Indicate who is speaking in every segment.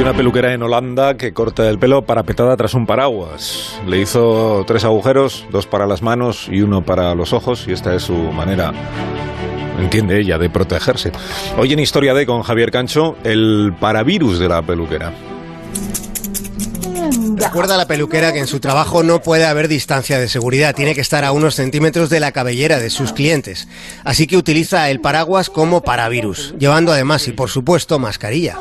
Speaker 1: Hay una peluquera en Holanda que corta el pelo parapetada tras un paraguas. Le hizo tres agujeros, dos para las manos y uno para los ojos, y esta es su manera entiende ella, de protegerse. Hoy en Historia de con Javier Cancho, el paravirus de la peluquera.
Speaker 2: Recuerda a la peluquera que en su trabajo no puede haber distancia de seguridad, tiene que estar a unos centímetros de la cabellera de sus clientes. Así que utiliza el paraguas como paravirus, llevando además y por supuesto mascarilla.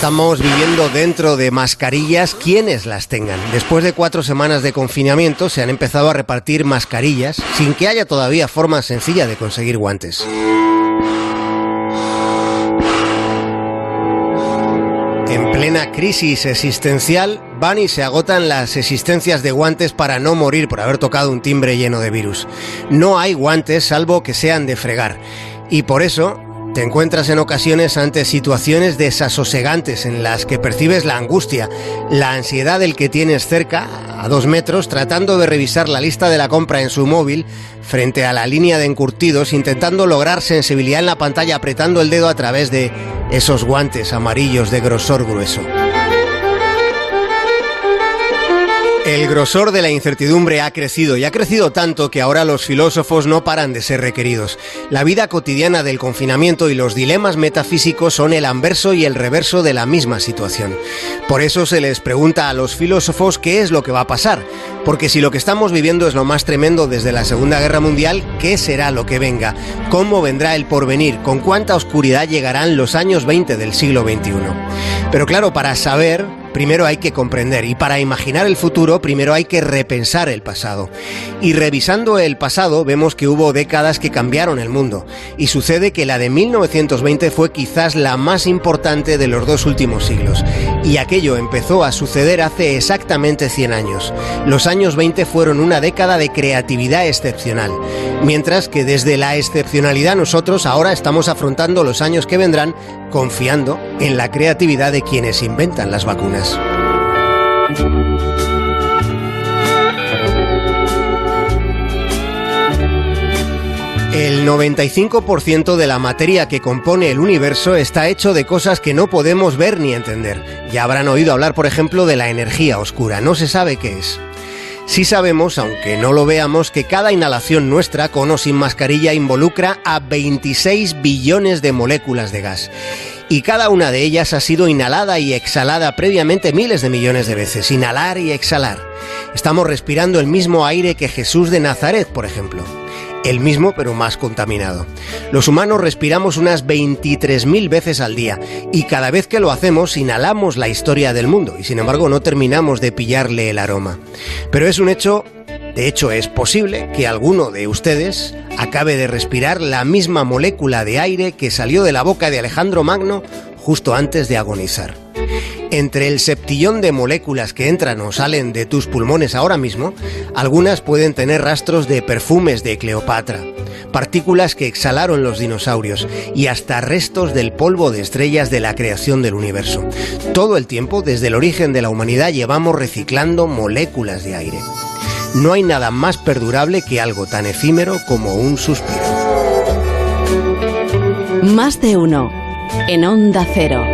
Speaker 2: Estamos viviendo dentro de mascarillas quienes las tengan. Después de cuatro semanas de confinamiento se han empezado a repartir mascarillas sin que haya todavía forma sencilla de conseguir guantes. En plena crisis existencial, van y se agotan las existencias de guantes para no morir por haber tocado un timbre lleno de virus. No hay guantes salvo que sean de fregar. Y por eso te encuentras en ocasiones ante situaciones desasosegantes en las que percibes la angustia, la ansiedad del que tienes cerca, a dos metros, tratando de revisar la lista de la compra en su móvil frente a la línea de encurtidos, intentando lograr sensibilidad en la pantalla apretando el dedo a través de esos guantes amarillos de grosor grueso. El grosor de la incertidumbre ha crecido y ha crecido tanto que ahora los filósofos no paran de ser requeridos. La vida cotidiana del confinamiento y los dilemas metafísicos son el anverso y el reverso de la misma situación. Por eso se les pregunta a los filósofos qué es lo que va a pasar, porque si lo que estamos viviendo es lo más tremendo desde la Segunda Guerra Mundial, ¿qué será lo que venga? ¿Cómo vendrá el porvenir? ¿Con cuánta oscuridad llegarán los años 20 del siglo XXI? Pero claro, para saber primero hay que comprender y para imaginar el futuro primero hay que repensar el pasado. Y revisando el pasado vemos que hubo décadas que cambiaron el mundo y sucede que la de 1920 fue quizás la más importante de los dos últimos siglos y aquello empezó a suceder hace exactamente 100 años. Los años 20 fueron una década de creatividad excepcional, mientras que desde la excepcionalidad nosotros ahora estamos afrontando los años que vendrán confiando en la creatividad de quienes inventan las vacunas. El 95% de la materia que compone el universo está hecho de cosas que no podemos ver ni entender. Ya habrán oído hablar, por ejemplo, de la energía oscura. No se sabe qué es. Sí sabemos, aunque no lo veamos, que cada inhalación nuestra, con o sin mascarilla, involucra a 26 billones de moléculas de gas. Y cada una de ellas ha sido inhalada y exhalada previamente miles de millones de veces. Inhalar y exhalar. Estamos respirando el mismo aire que Jesús de Nazaret, por ejemplo el mismo pero más contaminado. Los humanos respiramos unas 23.000 veces al día y cada vez que lo hacemos inhalamos la historia del mundo y sin embargo no terminamos de pillarle el aroma. Pero es un hecho, de hecho es posible que alguno de ustedes acabe de respirar la misma molécula de aire que salió de la boca de Alejandro Magno justo antes de agonizar. Entre el septillón de moléculas que entran o salen de tus pulmones ahora mismo, algunas pueden tener rastros de perfumes de Cleopatra, partículas que exhalaron los dinosaurios y hasta restos del polvo de estrellas de la creación del universo. Todo el tiempo, desde el origen de la humanidad, llevamos reciclando moléculas de aire. No hay nada más perdurable que algo tan efímero como un suspiro.
Speaker 3: Más de uno en Onda Cero.